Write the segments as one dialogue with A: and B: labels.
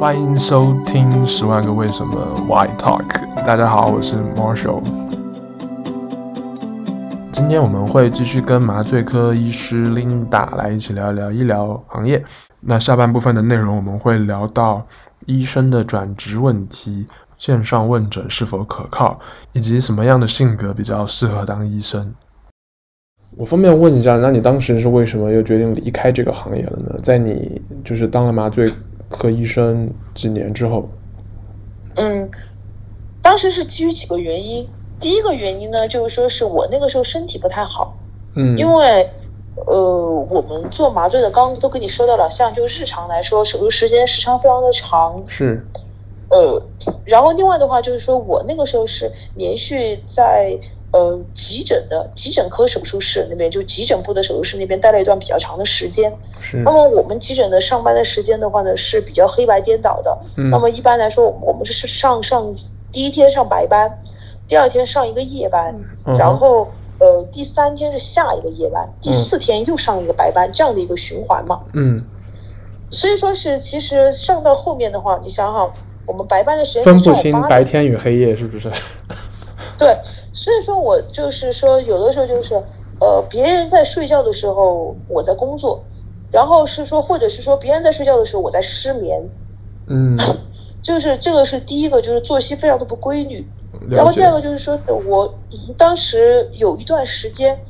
A: 欢迎收听《十万个为什么 Why Talk》。大家好，我是 Marshall。今天我们会继续跟麻醉科医师 Linda 来一起聊一聊医疗行业。那下半部分的内容我们会聊到医生的转职问题、线上问诊是否可靠，以及什么样的性格比较适合当医生。我方便问一下，那你当时是为什么又决定离开这个行业了呢？在你就是当了麻醉科医生几年之后，
B: 嗯，当时是基于几个原因。第一个原因呢，就是说是我那个时候身体不太好，
A: 嗯，
B: 因为呃，我们做麻醉的，刚刚都跟你说到了，像就日常来说，手术时间时长非常的长，
A: 是，
B: 呃，然后另外的话就是说我那个时候是连续在。呃，急诊的急诊科手术室那边，就急诊部的手术室那边待了一段比较长的时间。
A: 是。
B: 那么我们急诊的上班的时间的话呢，是比较黑白颠倒的。
A: 嗯。
B: 那么一般来说，我们是上上第一天上白班，第二天上一个夜班，
A: 嗯、
B: 然后呃第三天是下一个夜班，第四天又上一个白班，嗯、这样的一个循环嘛。
A: 嗯。
B: 所以说是，其实上到后面的话，你想想，我们白班的时间
A: 分不清白天与黑夜，是不是？
B: 对。所以说，我就是说，有的时候就是，呃，别人在睡觉的时候，我在工作，然后是说，或者是说，别人在睡觉的时候，我在失眠，
A: 嗯，
B: 就是这个是第一个，就是作息非常的不规律。然后第二个就是说，我当时有一段时间，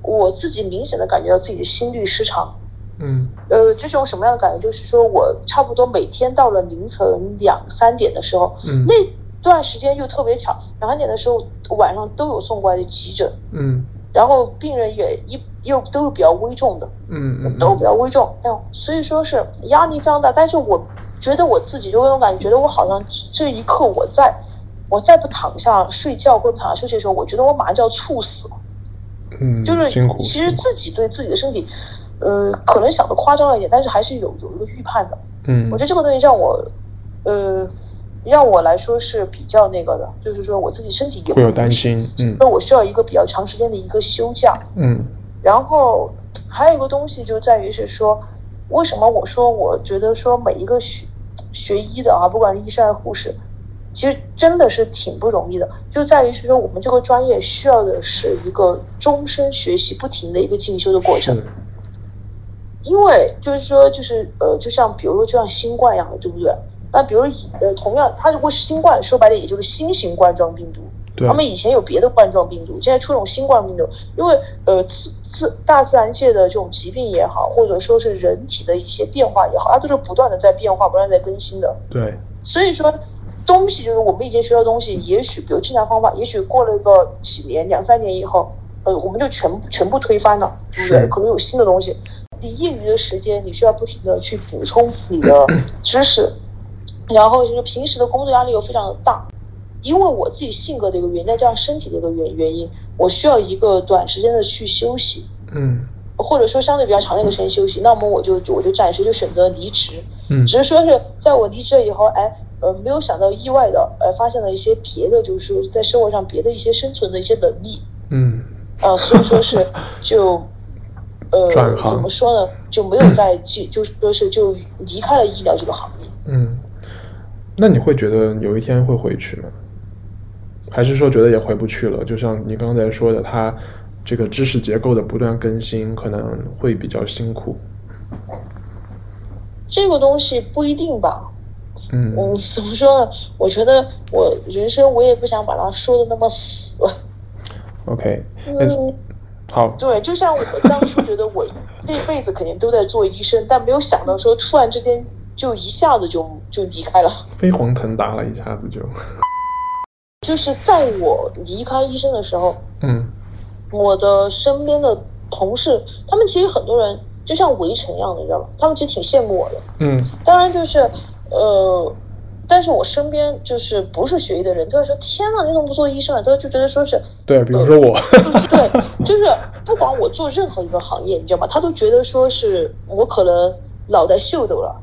B: 我自己明显的感觉到自己的心律失常，
A: 嗯，
B: 呃，这种什么样的感觉？就是说我差不多每天到了凌晨两三点的时候，
A: 嗯，
B: 那。段时间又特别巧，两三点的时候晚上都有送过来的急诊，
A: 嗯，
B: 然后病人也一又都是比较危重的，
A: 嗯嗯，
B: 都比较危重，哎呦，所以说是压力非常大。但是我觉得我自己就有种感觉，觉得我好像这一刻我在，我再不躺下睡觉或者躺下休息的时候，我觉得我马上就要猝死了，
A: 嗯，
B: 就是其实自己对自己的身体，呃，可能想的夸张了一点，但是还是有有一个预判的，
A: 嗯，
B: 我觉得这个东西让我，呃。让我来说是比较那个的，就是说我自己身体有
A: 会有担心，嗯，
B: 那我需要一个比较长时间的一个休假，
A: 嗯，
B: 然后还有一个东西就在于是说，为什么我说我觉得说每一个学学医的啊，不管是医生还是护士，其实真的是挺不容易的，就在于是说我们这个专业需要的是一个终身学习、不停的一个进修的过程，因为就是说就是呃，就像比如说就像新冠一样的，对不对？那比如呃，同样，它如果是新冠，说白了也就是新型冠状病毒。
A: 对。
B: 他们以前有别的冠状病毒，现在出这种新冠病毒，因为呃，自自大自然界的这种疾病也好，或者说是人体的一些变化也好，它都是不断的在变化，不断在更新的。
A: 对。
B: 所以说，东西就是我们以前学的东西，也许比如治疗方法，也许过了个几年、两三年以后，呃，我们就全部全部推翻了，对不对？可能有新的东西。你业余的时间，你需要不停的去补充你的知识。然后就是平时的工作压力又非常的大，因为我自己性格的一个原因，再加上身体的一个原原因，我需要一个短时间的去休息，
A: 嗯，
B: 或者说相对比较长的一个时间休息，那么我就我就暂时就选择离职，
A: 嗯，
B: 只是说是在我离职了以后，哎，呃，没有想到意外的，呃，发现了一些别的，就是在生活上别的一些生存的一些能力，
A: 嗯，
B: 呃，所以说是 就，呃，怎么说呢，就没有再继，就说是就离开了医疗这个行业，
A: 嗯。那你会觉得有一天会回去吗？还是说觉得也回不去了？就像你刚才说的，它这个知识结构的不断更新，可能会比较辛苦。
B: 这个东西不一定吧。
A: 嗯。
B: 我，怎么说呢？我觉得我人生我也不想把它说的那么死。
A: OK。
B: 嗯。
A: 好。
B: 对，就像我当初觉得我 这辈子肯定都在做医生，但没有想到说突然之间。就一下子就就离开了，
A: 飞黄腾达了，一下子就。
B: 就是在我离开医生的时候，
A: 嗯，
B: 我的身边的同事，他们其实很多人就像围城一样的，你知道吗？他们其实挺羡慕我的，
A: 嗯。当
B: 然就是，呃，但是我身边就是不是学医的人，都会说：“天呐，你怎么不做医生啊？”都就觉得说是，
A: 对，比如说我，
B: 呃、对，就是不管我做任何一个行业，你知道吗？他都觉得说是我可能脑袋秀逗了。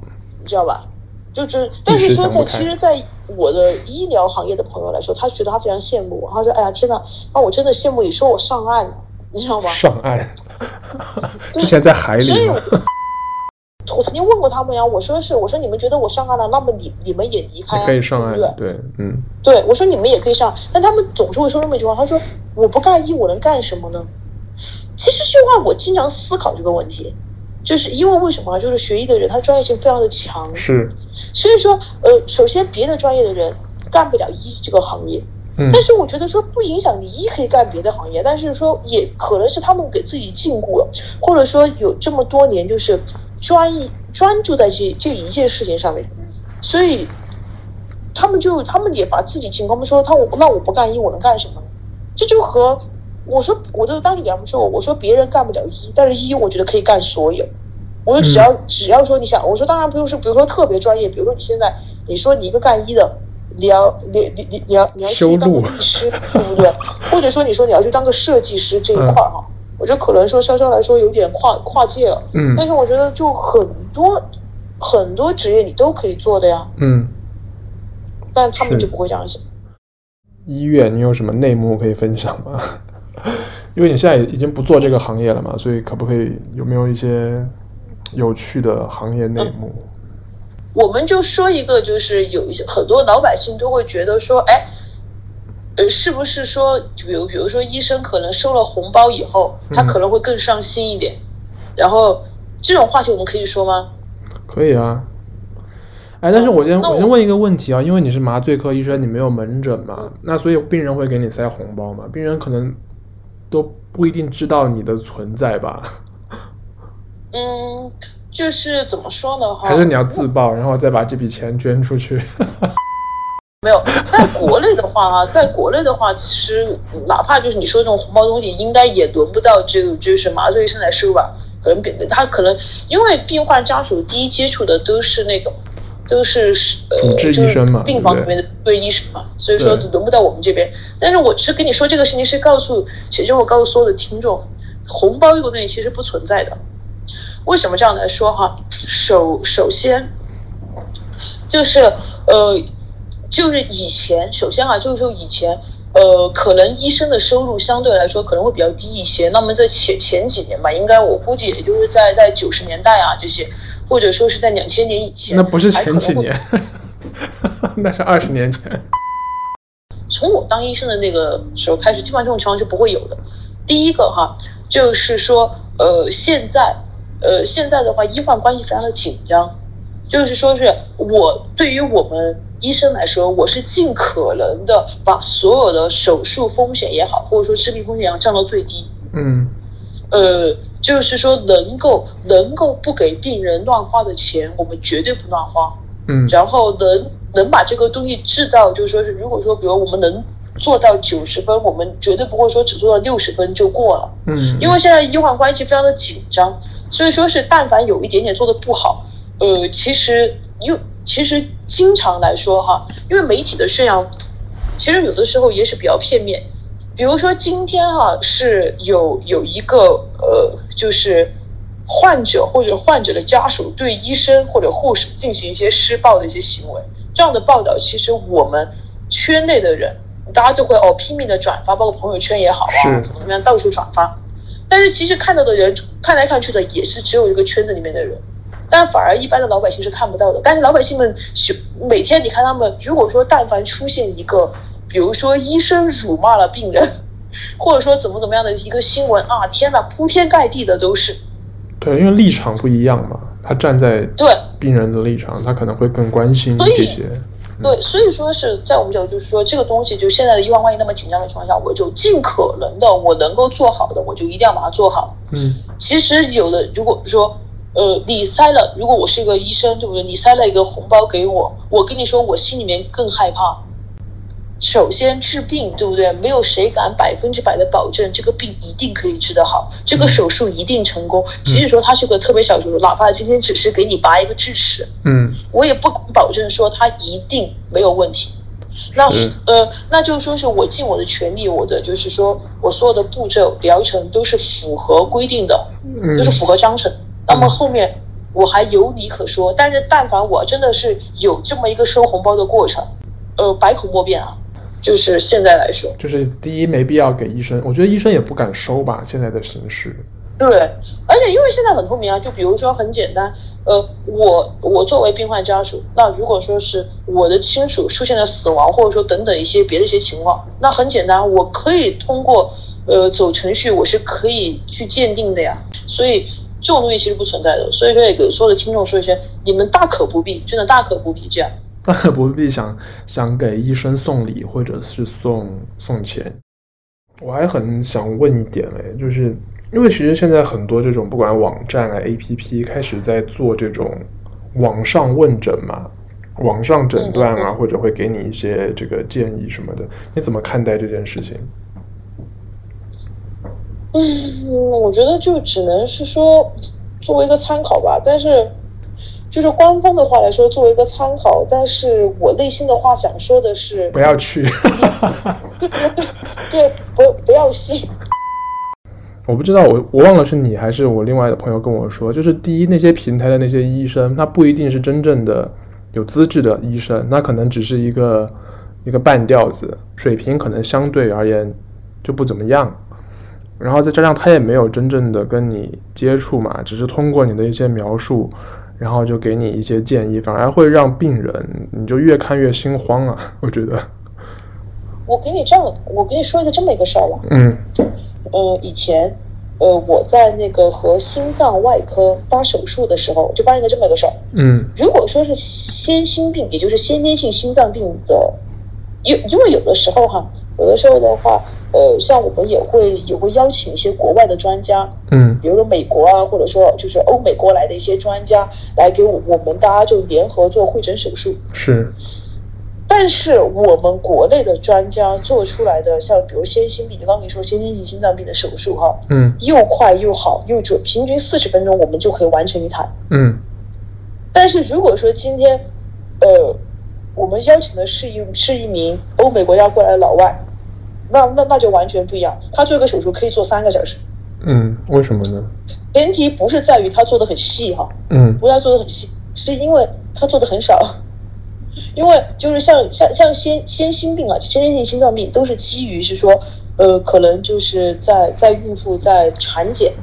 B: 知道吧？就就是，但是说在其实，在我的医疗行业的朋友来说，他觉得他非常羡慕我。他说：“哎呀，天哪！啊，我真的羡慕你，说我上岸了，你知道吗？”
A: 上岸，之前在海里。
B: 所以，突我曾经问过他们呀，我说是，我说你们觉得我上岸了，那么你你们也离开，
A: 可以上岸，
B: 对
A: 对，嗯，
B: 对，我说你们也可以上，但他们总是会说那么一句话，他说我不干医，我能干什么呢？其实这句话我经常思考这个问题，就是因为为什么？就是学医的人他专业性非常的强，
A: 是，
B: 所以说呃，首先别的专业的人干不了医这个行业。嗯、但是我觉得说不影响你医可以干别的行业，但是说也可能是他们给自己禁锢了，或者说有这么多年就是专一专注在这这一件事情上面，所以他们就他们也把自己禁锢。他们说他我那我不干医我能干什么？这就和我说我都当时给他们说我说别人干不了一，但是一我觉得可以干所有。我说只要、嗯、只要说你想，我说当然不用是比如说特别专业，比如说你现在你说你一个干一的。你要你你你你要你要去当个律师，对不对？或者说你说你要去当个设计师这一块哈，嗯、我觉得可能说稍稍来说有点跨跨界了。嗯。但是我觉得就很多很多职业你都可以做的呀。嗯。但他们就不会这样想。
A: 医院，你有什么内幕可以分享吗？因为你现在已经不做这个行业了嘛，所以可不可以有没有一些有趣的行业内幕？嗯
B: 我们就说一个，就是有一些很多老百姓都会觉得说，哎，呃，是不是说，比如比如说医生可能收了红包以后，他可能会更上心一点，嗯、然后这种话题我们可以说吗？
A: 可以啊。哎，但是我先我，我先问一个问题啊，因为你是麻醉科医生，你没有门诊嘛，那所以病人会给你塞红包嘛？病人可能都不一定知道你的存在吧？
B: 嗯。就是怎么说呢？哈，
A: 还是你要自报，然后再把这笔钱捐出去。
B: 没有，在国内的话啊，在国内的话，其实哪怕就是你说这种红包东西，应该也轮不到这个就是麻醉医生来收吧？可能别他可能因为病患家属第一接触的都是那个，都是呃，
A: 主治医生嘛，
B: 病房里面的对医生嘛，所以说轮不到我们这边。但是我是跟你说这个事情，是告诉，其实我告诉所有的听众，红包这个东西其实不存在的。为什么这样来说哈？首首先，就是呃，就是以前，首先啊，就是说以前，呃，可能医生的收入相对来说可能会比较低一些。那么在前前几年吧，应该我估计也就是在在九十年代啊这些，或者说是在两千年以前。
A: 那不是前几年，那是二十年前。
B: 从我当医生的那个时候开始，基本上这种情况是不会有的。第一个哈，就是说呃，现在。呃，现在的话，医患关系非常的紧张，就是说是我对于我们医生来说，我是尽可能的把所有的手术风险也好，或者说治病风险也好降到最低。嗯，呃，就是说能够能够不给病人乱花的钱，我们绝对不乱花。嗯，然后能能把这个东西治到，就是说是如果说，比如我们能做到九十分，我们绝对不会说只做到六十分就过了。嗯，因为现在医患关系非常的紧张。所以说是，但凡有一点点做的不好，呃，其实又其实经常来说哈，因为媒体的宣扬，其实有的时候也是比较片面。比如说今天哈是有有一个呃，就是患者或者患者的家属对医生或者护士进行一些施暴的一些行为，这样的报道，其实我们圈内的人大家都会哦拼命的转发，包括朋友圈也好啊，怎么怎么样到处转发。但是其实看到的人看来看去的也是只有一个圈子里面的人，但反而一般的老百姓是看不到的。但是老百姓们每天你看他们，如果说但凡出现一个，比如说医生辱骂了病人，或者说怎么怎么样的一个新闻啊，天哪，铺天盖地的都是。
A: 对，因为立场不一样嘛，他站在对病人的立场，他可能会更关心这些。
B: 对，所以说是在我们讲，就是说这个东西，就现在的医患关系那么紧张的情况下，我就尽可能的，我能够做好的，我就一定要把它做好。嗯，其实有的，如果说，呃，你塞了，如果我是一个医生，对不对？你塞了一个红包给我，我跟你说，我心里面更害怕。首先治病，对不对？没有谁敢百分之百的保证这个病一定可以治得好，这个手术一定成功。即使说它是个特别小手术，哪怕今天只是给你拔一个智齿，嗯，我也不保证说它一定没有问题。那呃，那就是说是我尽我的全力，我的就是说我所有的步骤疗程都是符合规定的，就是符合章程。那么后面我还有理可说。但是但凡我真的是有这么一个收红包的过程，呃，百口莫辩啊。就是现在来说，
A: 就是第一没必要给医生，我觉得医生也不敢收吧。现在的形势，
B: 对，而且因为现在很透明啊，就比如说很简单，呃，我我作为病患家属，那如果说是我的亲属出现了死亡，或者说等等一些别的一些情况，那很简单，我可以通过呃走程序，我是可以去鉴定的呀。所以这种东西其实不存在的。所以说也给所有的听众说一声，你们大可不必，真的大可不必这样，
A: 大 可不必想想给医生送礼或者是送送钱。我还很想问一点哎，就是。因为其实现在很多这种不管网站啊、APP 开始在做这种网上问诊嘛，网上诊断啊，或者会给你一些这个建议什么的，你怎么看待这件事情？
B: 嗯，我觉得就只能是说作为一个参考吧，但是就是官方的话来说作为一个参考，但是我内心的话想说的是
A: 不要去，
B: 对，不不要信。
A: 我不知道，我我忘了是你还是我另外的朋友跟我说，就是第一，那些平台的那些医生，他不一定是真正的有资质的医生，那可能只是一个一个半吊子，水平可能相对而言就不怎么样。然后再加上他也没有真正的跟你接触嘛，只是通过你的一些描述，然后就给你一些建议，反而会让病人你就越看越心慌啊。我觉得，
B: 我给你这样，我给你说一个这么一个事儿吧。
A: 嗯。
B: 呃，以前，呃，我在那个和心脏外科搭手术的时候，就办一个这么一个事儿。
A: 嗯，
B: 如果说是先心病，也就是先天性心脏病的，因因为有的时候哈，有的时候的话，呃，像我们也会也会邀请一些国外的专家，
A: 嗯，
B: 比如说美国啊，或者说就是欧美过来的一些专家来给我我们大家就联合做会诊手术。
A: 是。
B: 但是我们国内的专家做出来的，像比如先心病，就刚刚你说先天性心脏病的手术，哈，
A: 嗯，
B: 又快又好又准，平均四十分钟我们就可以完成一台，
A: 嗯。
B: 但是如果说今天，呃，我们邀请的是一是一名欧美国家过来的老外，那那那就完全不一样，他做一个手术可以做三个小时，
A: 嗯，为什么呢？
B: 前提不是在于他做的很细哈，
A: 嗯，
B: 不要做的很细，是因为他做的很少。因为就是像像像先先心病啊，先天性心脏病都是基于是说，呃，可能就是在在孕妇在产检，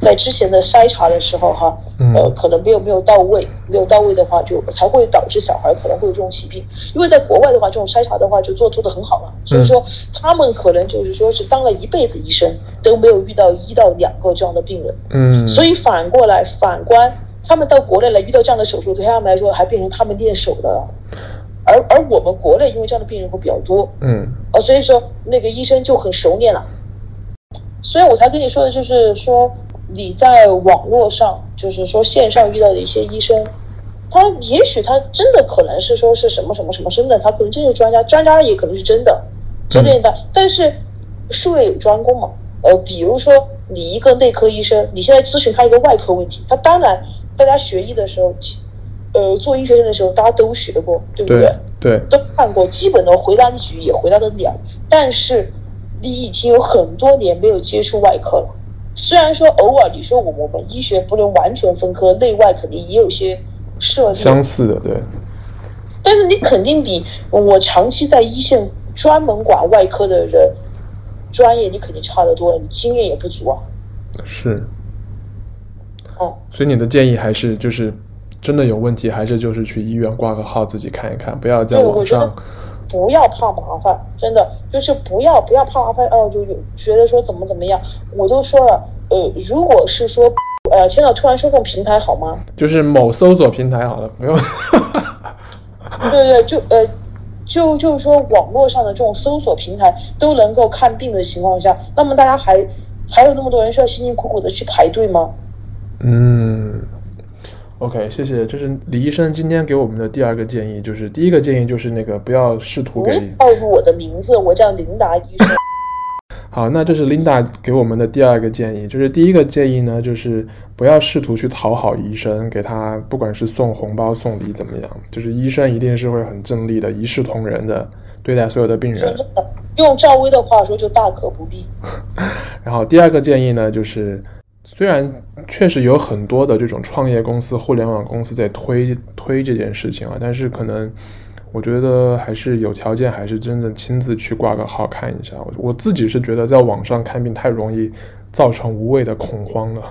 B: 在之前的筛查的时候哈，呃，可能没有没有到位，没有到位的话，就才会导致小孩可能会有这种疾病。因为在国外的话，这种筛查的话就做做的很好了，所以说他们可能就是说是当了一辈子医生都没有遇到一到两个这样的病人，
A: 嗯，
B: 所以反过来反观。他们到国内来遇到这样的手术，对他们来说还变成他们练手的了。而而我们国内因为这样的病人会比较多，
A: 嗯，
B: 呃，所以说那个医生就很熟练了。所以我才跟你说的就是说你在网络上，就是说线上遇到的一些医生，他也许他真的可能是说是什么什么什么真的，他可能真是专家，专家也可能是真的，真的，的。但是术业有专攻嘛，呃，比如说你一个内科医生，你现在咨询他一个外科问题，他当然。大家学医的时候，呃，做医学生的时候，大家都学过，对不对？
A: 对，对
B: 都看过，基本的回答几句也回答得了。但是你已经有很多年没有接触外科了。虽然说偶尔你说我们我们医学不能完全分科，内外肯定也有些涉猎
A: 相似的，对。
B: 但是你肯定比我长期在一线专门管外科的人专业，你肯定差得多了，你经验也不足啊。
A: 是。
B: 哦，
A: 所以你的建议还是就是真的有问题，还是就是去医院挂个号自己看一看，不要在网上。
B: 不要怕麻烦，真的就是不要不要怕麻烦哦，就有觉得说怎么怎么样，我都说了，呃，如果是说，呃，天呐，突然说这种平台好吗？
A: 就是某搜索平台好了，不用。
B: 对对，就呃，就就是说网络上的这种搜索平台都能够看病的情况下，那么大家还还有那么多人需要辛辛苦苦的去排队吗？
A: 嗯，OK，谢谢。这是李医生今天给我们的第二个建议，就是第一个建议就是那个不要试图给
B: 暴露我的名字，我叫琳达医生。
A: 好，那这是琳达给我们的第二个建议，就是第一个建议呢，就是不要试图去讨好医生，给他不管是送红包送礼怎么样，就是医生一定是会很正立的，一视同仁的对待所有的病人。
B: 用赵薇的话说，就大可不必。
A: 然后第二个建议呢，就是。虽然确实有很多的这种创业公司、互联网公司在推推这件事情啊，但是可能我觉得还是有条件，还是真的亲自去挂个号看一下。我我自己是觉得在网上看病太容易造成无谓的恐慌了。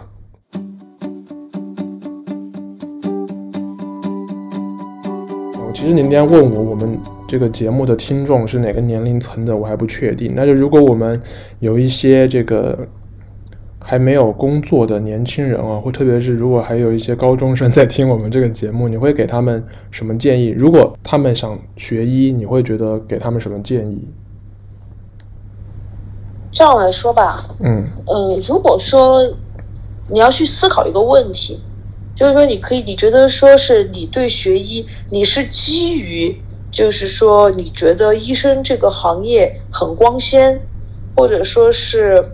A: 其实您今天问我，我们这个节目的听众是哪个年龄层的，我还不确定。那就如果我们有一些这个还没有工作的年轻人啊，或特别是如果还有一些高中生在听我们这个节目，你会给他们什么建议？如果他们想学医，你会觉得给他们什么建议？
B: 这样来说吧，嗯嗯、呃，如果说你要去思考一个问题。就是说，你可以，你觉得说是你对学医，你是基于，就是说你觉得医生这个行业很光鲜，或者说是，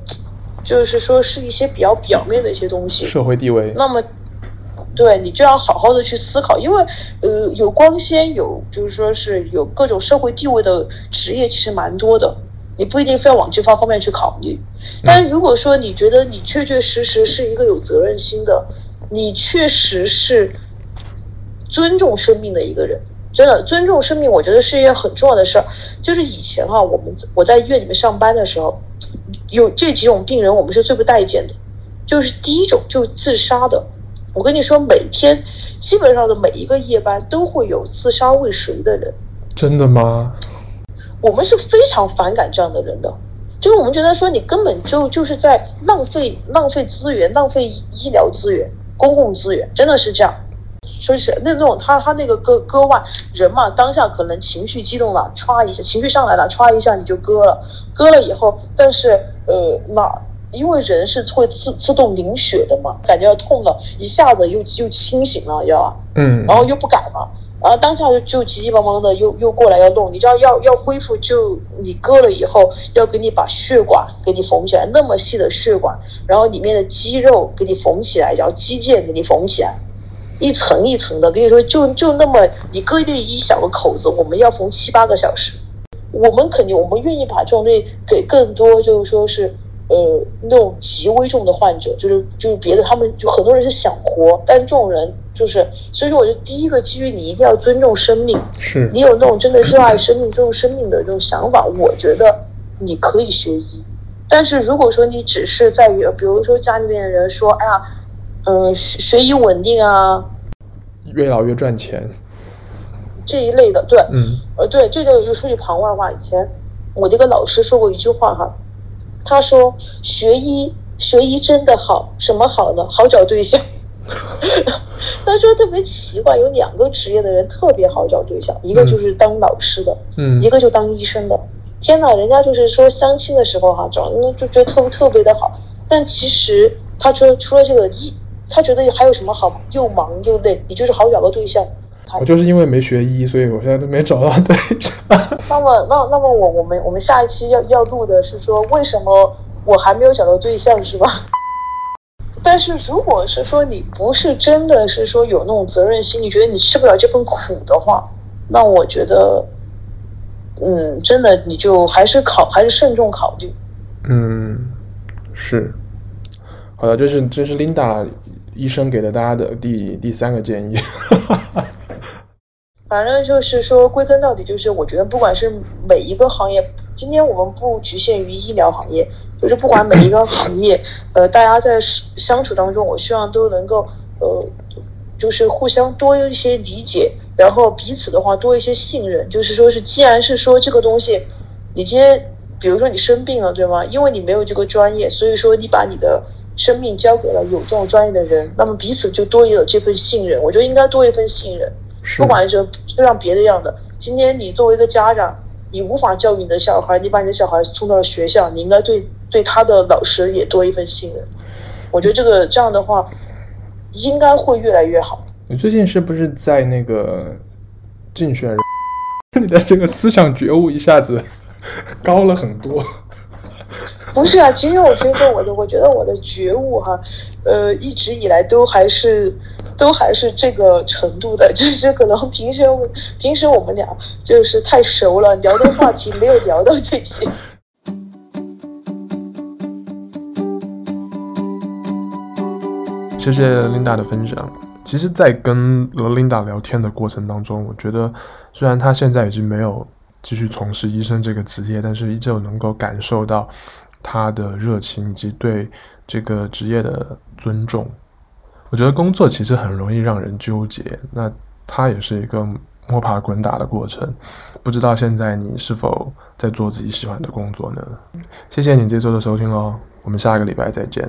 B: 就是说是一些比较表面的一些东西，
A: 社会地位。
B: 那么，对你就要好好的去思考，因为呃，有光鲜，有就是说是有各种社会地位的职业，其实蛮多的，你不一定非要往这方方面去考虑。但如果说你觉得你确确实实是一个有责任心的。你确实是尊重生命的一个人，真的尊重生命，我觉得是一件很重要的事儿。就是以前哈、啊，我们我在医院里面上班的时候，有这几种病人，我们是最不待见的。就是第一种，就是自杀的。我跟你说，每天基本上的每一个夜班都会有自杀未遂的人。
A: 真的吗？
B: 我们是非常反感这样的人的。就是我们觉得说，你根本就就是在浪费浪费资源，浪费医疗资源。公共资源真的是这样，说是那种他他那个割割腕人嘛，当下可能情绪激动了，歘一下情绪上来了，歘一下你就割了，割了以后，但是呃那因为人是会自自动凝血的嘛，感觉要痛了，一下子又又清醒了，要嗯，然后又不敢了。然后当下就就急急忙忙的又又过来要弄，你知道要要恢复就你割了以后要给你把血管给你缝起来，那么细的血管，然后里面的肌肉给你缝起来，然后肌腱给你缝起来，一层一层的，跟你说就就那么你割一一小个口子，我们要缝七八个小时，我们肯定我们愿意把这种东西给更多就是说是。呃，那种极危重的患者，就是就是别的，他们就很多人是想活，但这种人就是，所以说，我觉得第一个基于你一定要尊重生命，
A: 是
B: 你有那种真的热爱生命、尊重生命的这种想法，我觉得你可以学医。但是如果说你只是在于，比如说家里面的人说，哎呀，嗯、呃，学医稳定啊，
A: 越老越赚钱，
B: 这一类的，对，嗯，呃，对，这个就说句旁外话，以前我这个老师说过一句话哈。他说：“学医，学医真的好，什么好呢？好找对象。”他说特别奇怪，有两个职业的人特别好找对象，一个就是当老师的，嗯，一个就当医生的。天哪，人家就是说相亲的时候哈、啊，找那就觉得特特别的好。但其实他说除了这个医，他觉得还有什么好？又忙又累，也就是好找个对象。
A: 我就是因为没学医，所以我现在都没找到 对象。
B: 那么，那那么我我们我们下一期要要录的是说，为什么我还没有找到对象，是吧？但是如果是说你不是真的是说有那种责任心，你觉得你吃不了这份苦的话，那我觉得，嗯，真的你就还是考还是慎重考虑。
A: 嗯，是。好的，这是这是 Linda 医生给的大家的第第三个建议。
B: 反正就是说，归根到底就是，我觉得不管是每一个行业，今天我们不局限于医疗行业，就是不管每一个行业，呃，大家在相处当中，我希望都能够，呃，就是互相多一些理解，然后彼此的话多一些信任。就是说是，既然是说这个东西，你今天比如说你生病了，对吗？因为你没有这个专业，所以说你把你的生命交给了有这种专业的人，那么彼此就多一了这份信任。我觉得应该多一份信任。不管是就像别的样的，今天你作为一个家长，你无法教育你的小孩，你把你的小孩送到了学校，你应该对对他的老师也多一份信任。我觉得这个这样的话，应该会越来越好。
A: 你最近是不是在那个竞选？你的这个思想觉悟一下子 高了很多。
B: 不是啊，其实我觉得我的，我觉得我的觉悟哈，呃，一直以来都还是。都还是这个程度的，就是可能平时平时我们俩就是太熟了，聊的话题没有聊到这些。
A: 谢谢 Linda 的分享。其实，在跟 Linda 聊天的过程当中，我觉得虽然她现在已经没有继续从事医生这个职业，但是依旧能够感受到她的热情以及对这个职业的尊重。我觉得工作其实很容易让人纠结，那它也是一个摸爬滚打的过程。不知道现在你是否在做自己喜欢的工作呢？谢谢你这周的收听哦，我们下个礼拜再见。